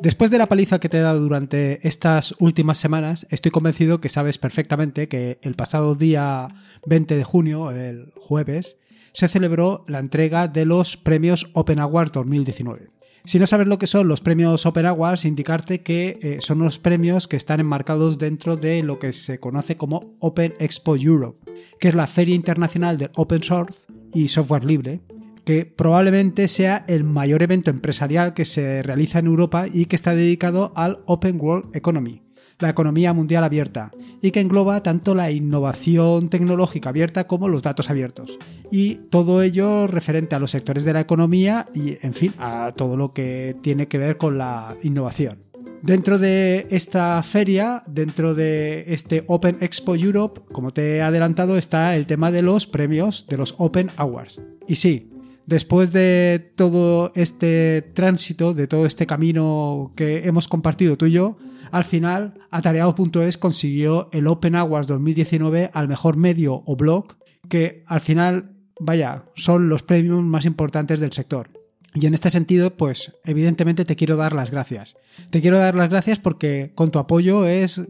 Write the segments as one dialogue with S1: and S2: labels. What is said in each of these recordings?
S1: Después de la paliza que te he dado durante estas últimas semanas, estoy convencido que sabes perfectamente que el pasado día 20 de junio, el jueves, se celebró la entrega de los premios Open Awards 2019. Si no sabes lo que son los premios Open Awards, indicarte que eh, son los premios que están enmarcados dentro de lo que se conoce como Open Expo Europe, que es la feria internacional del open source y software libre, que probablemente sea el mayor evento empresarial que se realiza en Europa y que está dedicado al Open World Economy, la economía mundial abierta, y que engloba tanto la innovación tecnológica abierta como los datos abiertos. Y todo ello referente a los sectores de la economía y, en fin, a todo lo que tiene que ver con la innovación. Dentro de esta feria, dentro de este Open Expo Europe, como te he adelantado, está el tema de los premios de los Open Awards. Y sí, después de todo este tránsito, de todo este camino que hemos compartido tú y yo, al final Atareado.es consiguió el Open Awards 2019 al mejor medio o blog, que al final, vaya, son los premios más importantes del sector. Y en este sentido, pues evidentemente te quiero dar las gracias. Te quiero dar las gracias porque con tu apoyo es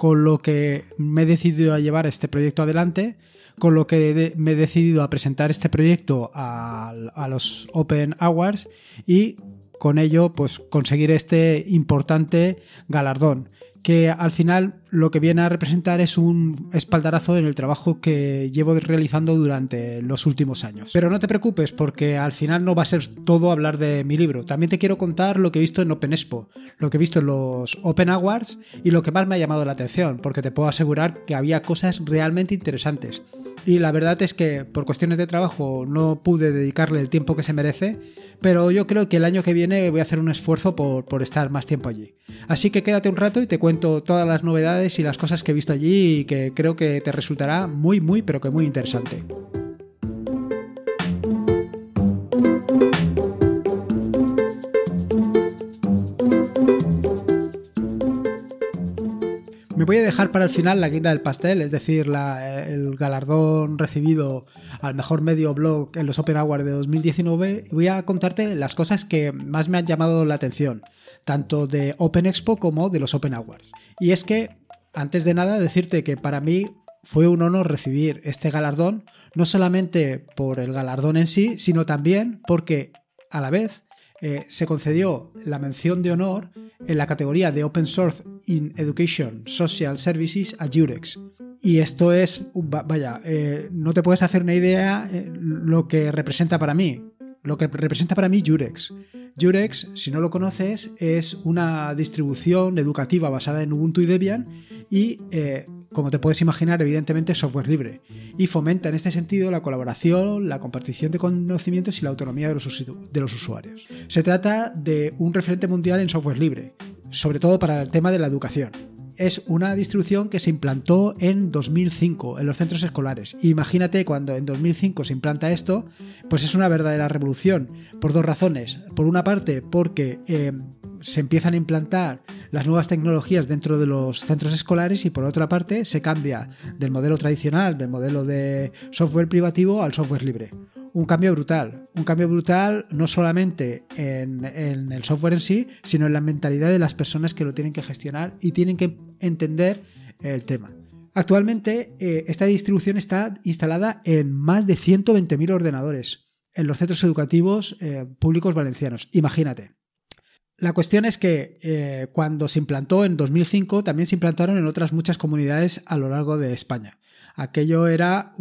S1: con lo que me he decidido a llevar este proyecto adelante con lo que me he decidido a presentar este proyecto a, los Open Awards y con ello pues conseguir este importante galardón que al final lo que viene a representar es un espaldarazo en el trabajo que llevo realizando durante los últimos años. Pero no te preocupes porque al final no va a ser todo hablar de mi libro. También te quiero contar lo que he visto en Open Expo, lo que he visto en los Open Awards y lo que más me ha llamado la atención, porque te puedo asegurar que había cosas realmente interesantes. Y la verdad es que por cuestiones de trabajo no pude dedicarle el tiempo que se merece, pero yo creo que el año que viene voy a hacer un esfuerzo por, por estar más tiempo allí. Así que quédate un rato y te cuento todas las novedades y las cosas que he visto allí y que creo que te resultará muy, muy, pero que muy interesante. Me voy a dejar para el final la guinda del pastel, es decir, el galardón recibido al mejor medio blog en los Open Awards de 2019 y voy a contarte las cosas que más me han llamado la atención, tanto de Open Expo como de los Open Awards. Y es que, antes de nada, decirte que para mí fue un honor recibir este galardón, no solamente por el galardón en sí, sino también porque a la vez eh, se concedió la mención de honor en la categoría de Open Source in Education Social Services a Jurex. Y esto es, vaya, eh, no te puedes hacer una idea eh, lo que representa para mí. Lo que representa para mí Jurex. Jurex, si no lo conoces, es una distribución educativa basada en Ubuntu y Debian y como te puedes imaginar, evidentemente software libre y fomenta en este sentido la colaboración, la compartición de conocimientos y la autonomía de los, de los usuarios. Se trata de un referente mundial en software libre, sobre todo para el tema de la educación es una distribución que se implantó en 2005 en los centros escolares. Imagínate cuando en 2005 se implanta esto, pues es una verdadera revolución por dos razones. Por una parte, porque eh, se empiezan a implantar las nuevas tecnologías dentro de los centros escolares y por otra parte se cambia del modelo tradicional, del modelo de software privativo al software libre. Un cambio brutal, un cambio brutal no solamente en, el software en sí, sino en la mentalidad de las personas que lo tienen que gestionar y tienen que entender el tema. Actualmente eh, esta distribución está instalada en más de 120.000 ordenadores en los centros educativos eh, públicos valencianos. Imagínate. La cuestión es que eh, cuando se implantó en 2005 también se implantaron en otras muchas comunidades a lo largo de España. Aquello era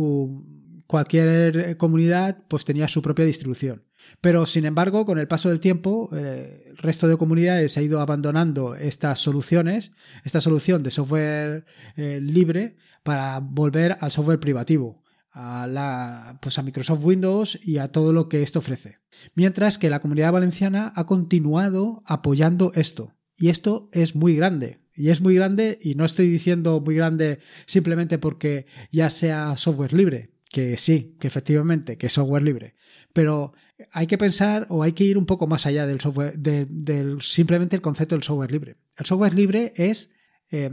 S1: cualquier comunidad pues tenía su propia distribución. Pero sin embargo, con el paso del tiempo, eh, el resto de comunidades ha ido abandonando estas soluciones, esta solución de software eh, libre para volver al software privativo a, la, pues a Microsoft Windows y a todo lo que esto ofrece. Mientras que la comunidad valenciana ha continuado apoyando esto. Y esto es muy grande. Y es muy grande, y no estoy diciendo muy grande simplemente porque ya sea software libre, que sí, que efectivamente, que es software libre. Pero hay que pensar o hay que ir un poco más allá del software, del simplemente el concepto del software libre. El software libre es, eh,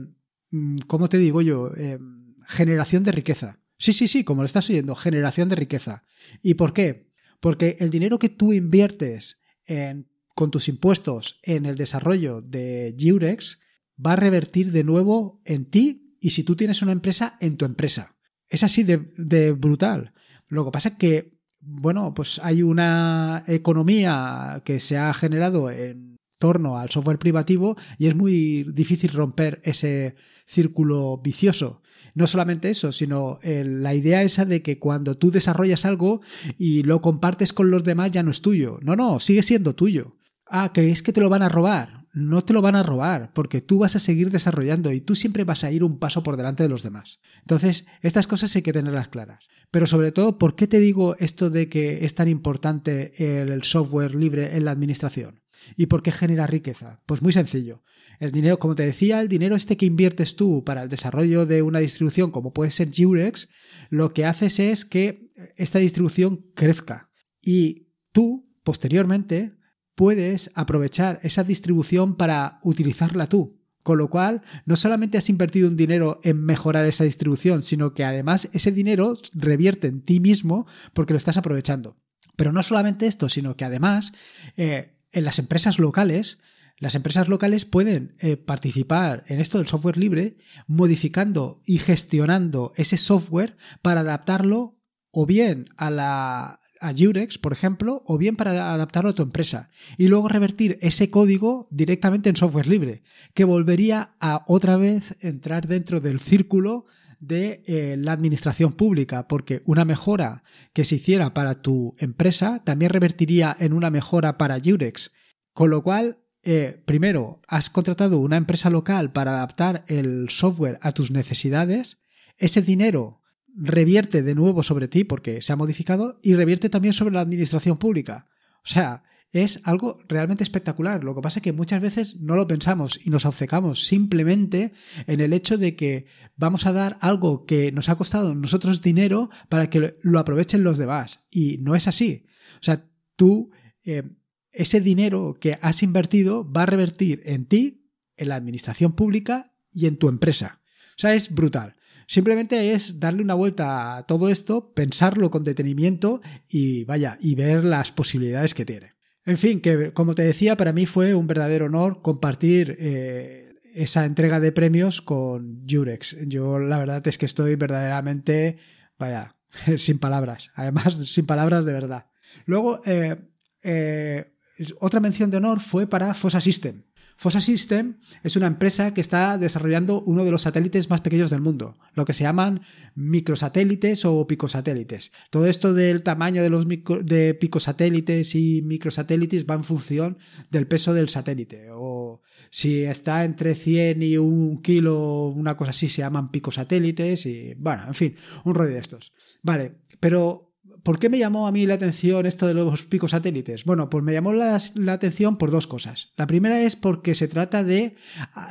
S1: ¿cómo te digo yo? Eh, generación de riqueza. Sí, sí, sí, como lo estás oyendo, generación de riqueza. ¿Y por qué? Porque el dinero que tú inviertes en con tus impuestos en el desarrollo de Jurex va a revertir de nuevo en ti y si tú tienes una empresa, en tu empresa. Es así de, brutal. Lo que pasa es que, bueno, pues hay una economía que se ha generado en torno al software privativo y es muy difícil romper ese círculo vicioso. No solamente eso, sino eh, la idea esa de que cuando tú desarrollas algo y lo compartes con los demás ya no es tuyo. No, no, sigue siendo tuyo. Ah, que es que te lo van a robar. No te lo van a robar, porque tú vas a seguir desarrollando y tú siempre vas a ir un paso por delante de los demás. Entonces, estas cosas hay que tenerlas claras. Pero sobre todo, ¿por qué te digo esto de que es tan importante el software libre en la administración? ¿Y por qué genera riqueza? Pues muy sencillo. El dinero, como te decía, el dinero este que inviertes tú para el desarrollo de una distribución como puede ser Jurex, lo que haces es que esta distribución crezca. Y tú, posteriormente, puedes aprovechar esa distribución para utilizarla tú. Con lo cual, no solamente has invertido un dinero en mejorar esa distribución, sino que además ese dinero revierte en ti mismo porque lo estás aprovechando. Pero no solamente esto, sino que además eh, en las empresas locales, las empresas locales pueden eh, participar en esto del software libre modificando y gestionando ese software para adaptarlo o bien a la a Jurex, por ejemplo, o bien para adaptarlo a tu empresa y luego revertir ese código directamente en software libre, que volvería a otra vez entrar dentro del círculo de eh, la administración pública, porque una mejora que se hiciera para tu empresa también revertiría en una mejora para Jurex. Con lo cual, eh, primero, has contratado una empresa local para adaptar el software a tus necesidades, ese dinero revierte de nuevo sobre ti porque se ha modificado y revierte también sobre la administración pública. O sea, es algo realmente espectacular. Lo que pasa es que muchas veces no lo pensamos y nos obcecamos simplemente en el hecho de que vamos a dar algo que nos ha costado nosotros dinero para que lo aprovechen los demás. Y no es así. O sea, tú, eh, ese dinero que has invertido va a revertir en ti, en la administración pública y en tu empresa. O sea, es brutal. Simplemente es darle una vuelta a todo esto, pensarlo con detenimiento y vaya, y ver las posibilidades que tiene. En fin, que como te decía, para mí fue un verdadero honor compartir eh, esa entrega de premios con Jurex. Yo la verdad es que estoy verdaderamente, vaya, sin palabras. Además, sin palabras de verdad. Luego, eh, eh, otra mención de honor fue para Fossa System. Fossa System es una empresa que está desarrollando uno de los satélites más pequeños del mundo, lo que se llaman microsatélites o picosatélites. Todo esto del tamaño de los de picosatélites y microsatélites va en función del peso del satélite. O si está entre 100 y un kilo, una cosa así, se llaman picosatélites y bueno, en fin, un rollo de estos. Vale, pero ¿Por qué me llamó a mí la atención esto de los picos satélites? Bueno, pues me llamó la, atención por dos cosas. La primera es porque se trata de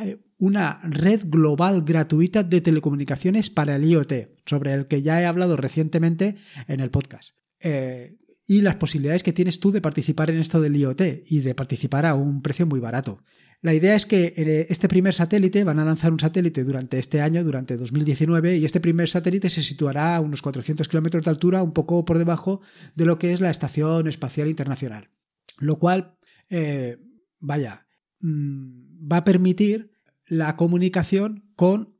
S1: eh, una red global gratuita de telecomunicaciones para el IoT, sobre el que ya he hablado recientemente en el podcast. Eh, y las posibilidades que tienes tú de participar en esto del IoT y de participar a un precio muy barato. La idea es que eh, este primer satélite, van a lanzar un satélite durante este año, durante 2019, y este primer satélite se situará a unos 400 kilómetros de altura, un poco por debajo de lo que es la Estación Espacial Internacional. Lo cual, eh, vaya, mm, va a permitir la comunicación con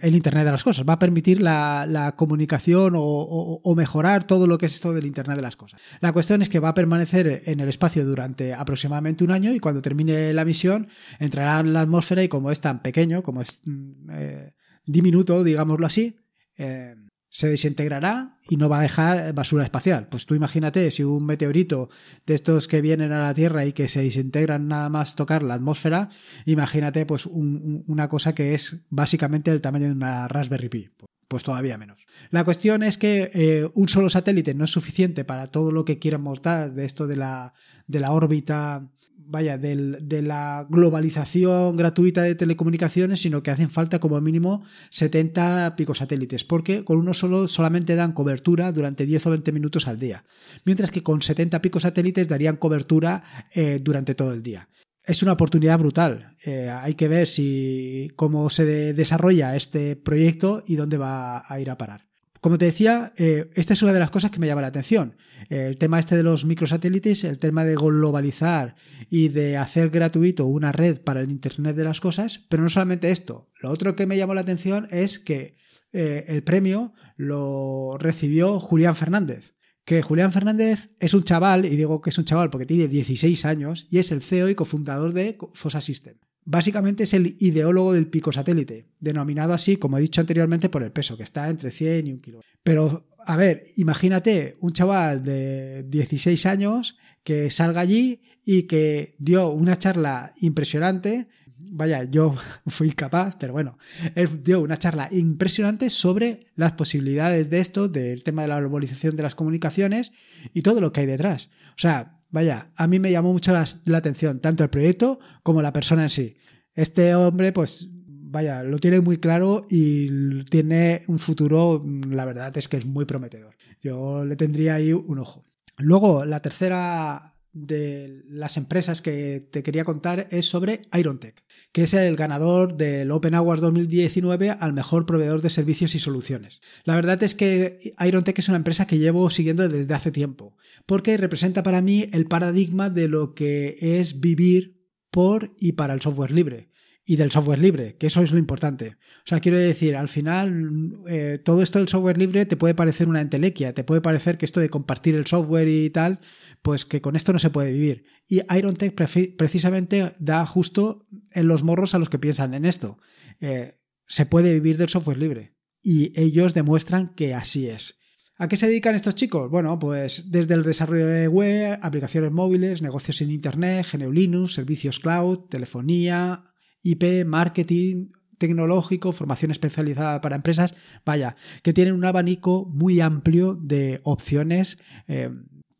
S1: el Internet de las cosas, va a permitir la, comunicación o, mejorar todo lo que es esto del Internet de las cosas. La cuestión es que va a permanecer en el espacio durante aproximadamente un año y cuando termine la misión entrará en la atmósfera y como es tan pequeño, como es mm, eh, diminuto, digámoslo así, eh, se desintegrará y no va a dejar basura espacial. Pues tú imagínate si un meteorito de estos que vienen a la Tierra y que se desintegran nada más tocar la atmósfera, imagínate pues una cosa que es básicamente el tamaño de una Raspberry Pi. Pues todavía menos. La cuestión es que eh, un solo satélite no es suficiente para todo lo que quieran mostrar de esto de la, de la órbita vaya, de la globalización gratuita de telecomunicaciones, sino que hacen falta como mínimo 70 picosatélites, porque con uno solo solamente dan cobertura durante 10 o 20 minutos al día, mientras que con 70 picosatélites darían cobertura eh, durante todo el día. Es una oportunidad brutal. Eh, hay que ver si cómo se desarrolla este proyecto y dónde va a ir a parar. Como te decía, eh, esta es una de las cosas que me llama la atención. el tema este de los microsatélites, el tema de globalizar y de hacer gratuito una red para el Internet de las cosas, pero no solamente esto. Lo otro que me llamó la atención es que eh, el premio lo recibió Julián Fernández. Que Julián Fernández es un chaval, y digo que es un chaval porque tiene 16 años, y es el CEO y cofundador de Fosa System. Básicamente es el ideólogo del pico satélite, denominado así, como he dicho anteriormente, por el peso, que está entre 100 y un kilo. Pero, a ver, imagínate un chaval de 16 años que salga allí y que dio una charla impresionante. Vaya, yo fui capaz, pero bueno, él dio una charla impresionante sobre las posibilidades de esto, del tema de la globalización de las comunicaciones y todo lo que hay detrás. O sea, Vaya, a mí me llamó mucho la, atención, tanto el proyecto como la persona en sí. Este hombre, pues, vaya, lo tiene muy claro y tiene un futuro, la verdad es que es muy prometedor. Yo le tendría ahí un ojo. Luego, la tercera de las empresas que te quería contar es sobre IronTech, que es el ganador del Open Awards 2019 al mejor proveedor de servicios y soluciones. La verdad es que IronTech es una empresa que llevo siguiendo desde hace tiempo, porque representa para mí el paradigma de lo que es vivir por y para el software libre y del software libre, que eso es lo importante. O sea, quiero decir, al final, eh, todo esto del software libre te puede parecer una entelequia, te puede parecer que esto de compartir el software y tal, pues que con esto no se puede vivir. Y IronTech precisamente da justo en los morros a los que piensan en esto. Eh, se puede vivir del software libre. Y ellos demuestran que así es. ¿A qué se dedican estos chicos? Bueno, pues desde el desarrollo de web, aplicaciones móviles, negocios en Internet, GNU Linux, servicios cloud, telefonía, IP, marketing tecnológico, formación especializada para empresas, vaya, que tienen un abanico muy amplio de opciones eh,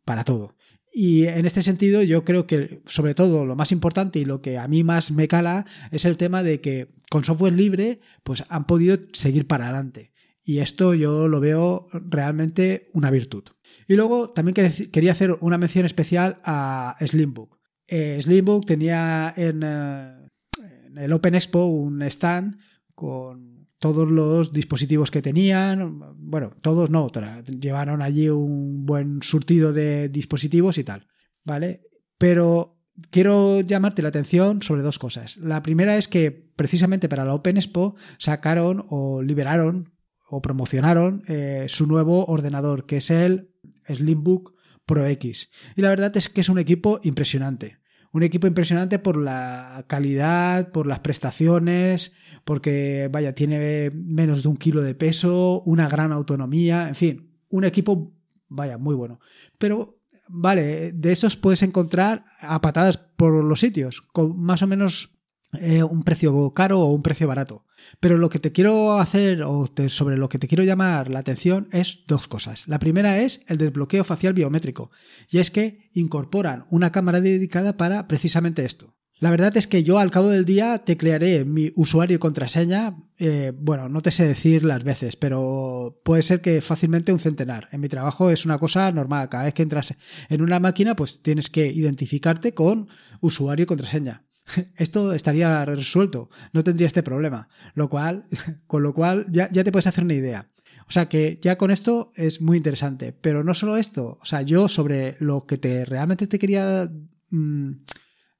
S1: para todo. Y en este sentido yo creo que sobre todo lo más importante y lo que a mí más me cala es el tema de que con software libre pues han podido seguir para adelante. Y esto yo lo veo realmente una virtud. Y luego también quería hacer una mención especial a Slimbook. Eh, Slimbook tenía en, eh, el Open Expo un stand con todos los dispositivos que tenían, bueno, todos no, llevaron allí un buen surtido de dispositivos y tal, ¿vale? Pero quiero llamarte la atención sobre dos cosas. La primera es que precisamente para la Open Expo sacaron o liberaron o promocionaron eh, su nuevo ordenador, que es el Slimbook Pro X. Y la verdad es que es un equipo impresionante un equipo impresionante por la calidad, por las prestaciones, porque, vaya, tiene menos de un kilo de peso, una gran autonomía, en fin, un equipo, vaya, muy bueno. Pero, vale, de esos puedes encontrar a patadas por los sitios, con más o menos eh, un precio caro o un precio barato. Pero lo que te quiero hacer o sobre lo que te quiero llamar la atención es dos cosas. La primera es el desbloqueo facial biométrico y es que incorporan una cámara dedicada para precisamente esto. La verdad es que yo al cabo del día teclearé mi usuario y contraseña, eh, bueno, no te sé decir las veces, pero puede ser que fácilmente un centenar. En mi trabajo es una cosa normal, cada vez que entras en una máquina pues tienes que identificarte con usuario y contraseña. esto estaría resuelto, no tendría este problema. Lo cual, con lo cual ya, te puedes hacer una idea. O sea que ya con esto es muy interesante. Pero no solo esto, o sea, yo sobre lo que te realmente te quería, mm,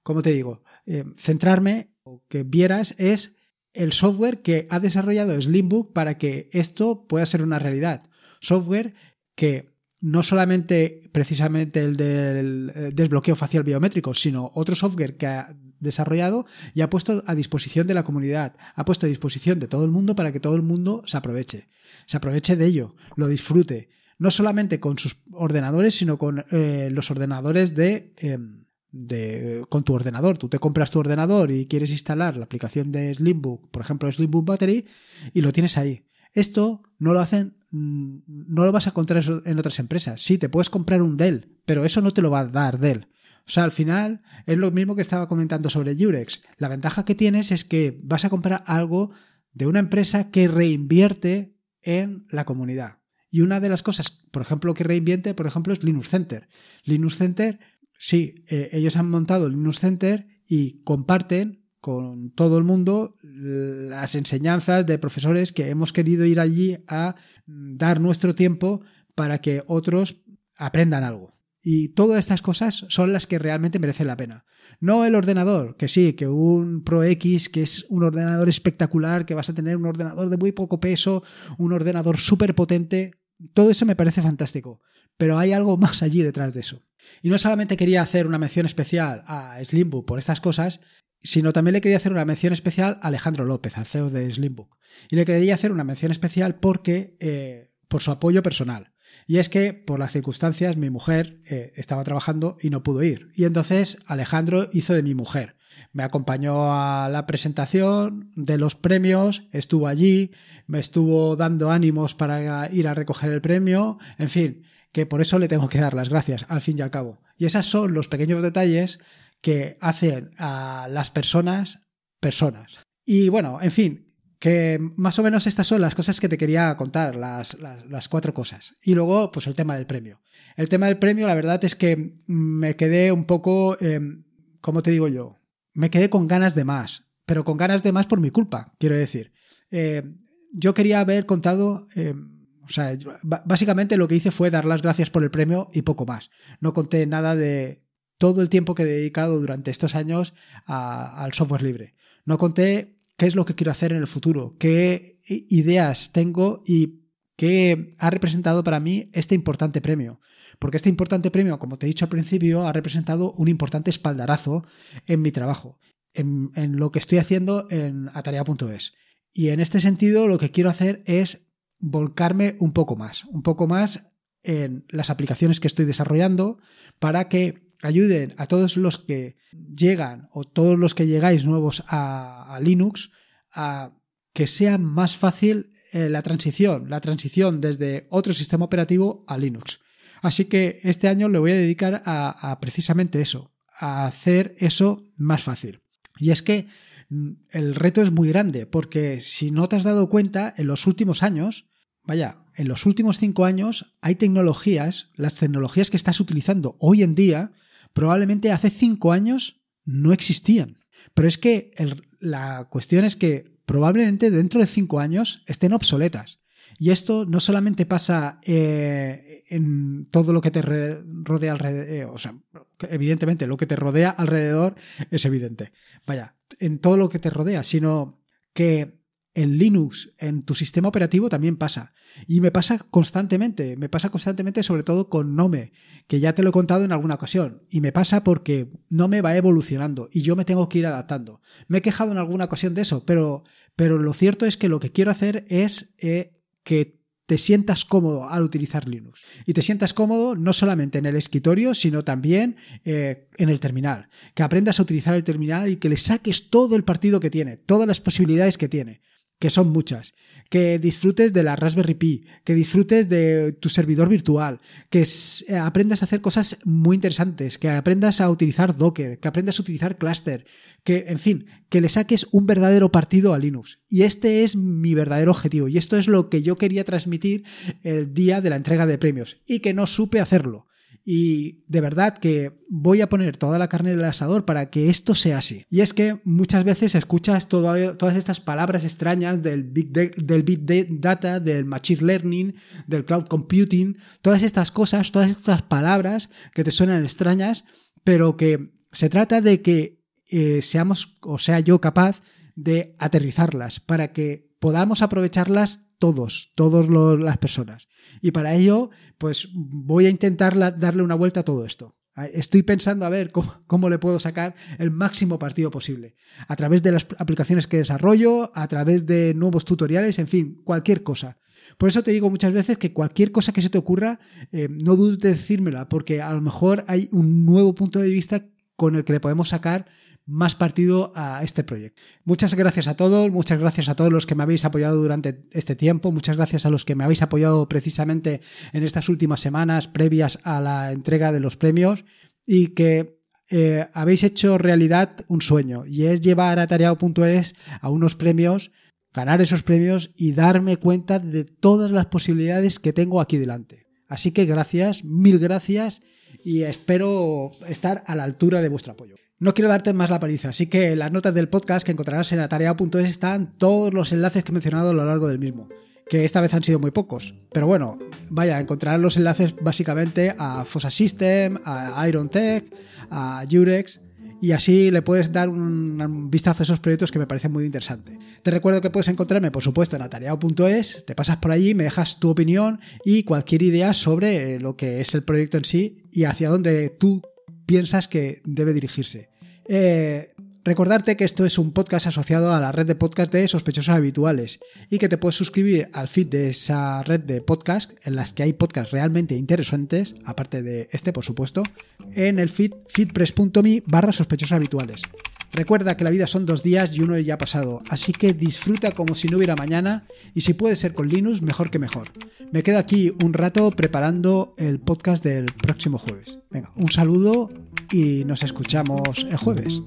S1: ¿cómo te digo? Eh, centrarme o que vieras es el software que ha desarrollado Slimbook para que esto pueda ser una realidad. Software que no solamente precisamente el del eh, desbloqueo facial biométrico, sino otro software que ha desarrollado y ha puesto a disposición de la comunidad, ha puesto a disposición de todo el mundo para que todo el mundo se aproveche, se aproveche de ello, lo disfrute, no solamente con sus ordenadores, sino con eh, los ordenadores de, em, de, con tu ordenador. Tú te compras tu ordenador y quieres instalar la aplicación de Slimbook, por ejemplo Slimbook Battery, y lo tienes ahí. Esto no lo hacen, mm, no lo vas a encontrar en otras empresas. Sí, te puedes comprar un Dell, pero eso no te lo va a dar Dell. O sea, al final es lo mismo que estaba comentando sobre Jurex. La ventaja que tienes es que vas a comprar algo de una empresa que reinvierte en la comunidad. Y una de las cosas, por ejemplo, que reinvierte, por ejemplo, es Linux Center. Linux Center, sí, eh, ellos han montado Linux Center y comparten con todo el mundo las enseñanzas de profesores que hemos querido ir allí a dar nuestro tiempo para que otros aprendan algo. Y todas estas cosas son las que realmente merecen la pena. No el ordenador, que sí, que un Pro X, que es un ordenador espectacular, que vas a tener un ordenador de muy poco peso, un ordenador súper potente. Todo eso me parece fantástico. Pero hay algo más allí detrás de eso. Y no solamente quería hacer una mención especial a Slimbook por estas cosas, sino también le quería hacer una mención especial a Alejandro López, al CEO de Slimbook. Y le quería hacer una mención especial porque, eh, por su apoyo personal. Y es que, por las circunstancias, mi mujer eh, estaba trabajando y no pudo ir. Y entonces Alejandro hizo de mi mujer. Me acompañó a la presentación de los premios, estuvo allí, me estuvo dando ánimos para ir a recoger el premio, en fin, que por eso le tengo que dar las gracias, al fin y al cabo. Y esos son los pequeños detalles que hacen a las personas personas. Y bueno, en fin, que más o menos estas son las cosas que te quería contar, las, las, cuatro cosas. Y luego, pues el tema del premio. El tema del premio, la verdad es que me quedé un poco, eh, ¿cómo te digo yo? Me quedé con ganas de más, pero con ganas de más por mi culpa, quiero decir. Eh, yo quería haber contado, em, o sea, básicamente lo que hice fue dar las gracias por el premio y poco más. No conté nada de todo el tiempo que he dedicado durante estos años al software libre. No conté qué es lo que quiero hacer en el futuro, qué ideas tengo y qué ha representado para mí este importante premio. Porque este importante premio, como te he dicho al principio, ha representado un importante espaldarazo en mi trabajo, en, lo que estoy haciendo en atarea.es. Y en este sentido, lo que quiero hacer es volcarme un poco más, un poco más en las aplicaciones que estoy desarrollando para que ayuden a todos los que llegan o todos los que llegáis nuevos a, Linux a que sea más fácil eh, la transición, la transición desde otro sistema operativo a Linux. Así que este año le voy a dedicar a, precisamente eso, a hacer eso más fácil. Y es que mm, el reto es muy grande, porque si no te has dado cuenta, en los últimos años, vaya, en los últimos cinco años hay tecnologías, las tecnologías que estás utilizando hoy en día, probablemente hace cinco años no existían. Pero es que la cuestión es que probablemente dentro de cinco años estén obsoletas. Y esto no solamente pasa eh, en todo lo que te rodea alrededor, eh, o sea, evidentemente lo que te rodea alrededor es evidente, vaya, en todo lo que te rodea, sino que en Linux, en tu sistema operativo también pasa. Y me pasa constantemente, me pasa constantemente sobre todo con Nome, que ya te lo he contado en alguna ocasión. Y me pasa porque Nome va evolucionando y yo me tengo que ir adaptando. Me he quejado en alguna ocasión de eso, pero, pero lo cierto es que lo que quiero hacer es eh, que te sientas cómodo al utilizar Linux. Y te sientas cómodo no solamente en el escritorio, sino también eh, en el terminal. Que aprendas a utilizar el terminal y que le saques todo el partido que tiene, todas las posibilidades que tiene que son muchas, que disfrutes de la Raspberry Pi, que disfrutes de tu servidor virtual, que eh, aprendas a hacer cosas muy interesantes, que aprendas a utilizar Docker, que aprendas a utilizar Cluster, que, en fin, que le saques un verdadero partido a Linux. Y este es mi verdadero objetivo, y esto es lo que yo quería transmitir el día de la entrega de premios, y que no supe hacerlo. Y de verdad que voy a poner toda la carne en el asador para que esto sea así. Y es que muchas veces escuchas todas estas palabras extrañas del big, del big data, del machine learning, del cloud computing, todas estas cosas, todas estas palabras que te suenan extrañas, pero que se trata de que eh, seamos, o sea yo capaz de aterrizarlas para que podamos aprovecharlas todos, todas las personas. Y para ello, pues voy a intentar darle una vuelta a todo esto. Estoy pensando a ver cómo, le puedo sacar el máximo partido posible. A través de las aplicaciones que desarrollo, a través de nuevos tutoriales, en fin, cualquier cosa. Por eso te digo muchas veces que cualquier cosa que se te ocurra, eh, no dudes de decírmela, porque a lo mejor hay un nuevo punto de vista con el que le podemos sacar más partido a este proyecto. Muchas gracias a todos, muchas gracias a todos los que me habéis apoyado durante este tiempo, muchas gracias a los que me habéis apoyado precisamente en estas últimas semanas previas a la entrega de los premios y que eh, habéis hecho realidad un sueño y es llevar a tareao.es a unos premios, ganar esos premios y darme cuenta de todas las posibilidades que tengo aquí delante. Así que gracias, mil gracias y espero estar a la altura de vuestro apoyo. No quiero darte más la paliza, así que en las notas del podcast que encontrarás en atareado.es están todos los enlaces que he mencionado a lo largo del mismo, que esta vez han sido muy pocos. Pero bueno, vaya, encontrarás los enlaces básicamente a Fossa System, a Iron Tech, a Jurex y así le puedes dar un, vistazo a esos proyectos que me parecen muy interesantes. Te recuerdo que puedes encontrarme, por supuesto, en atareado.es, te pasas por allí, me dejas tu opinión y cualquier idea sobre lo que es el proyecto en sí y hacia dónde tú piensas que debe dirigirse. Eh, Recordarte que esto es un podcast asociado a la red de podcast de sospechosos habituales y que te puedes suscribir al feed de esa red de podcast en las que hay podcasts realmente interesantes, aparte de este por supuesto, en el feed feedpress.me barra sospechosos habituales. Recuerda que la vida son dos días y uno ya ha pasado, así que disfruta como si no hubiera mañana y si puede ser con Linux, mejor que mejor. Me quedo aquí un rato preparando el podcast del próximo jueves. Venga, un saludo y nos escuchamos el jueves.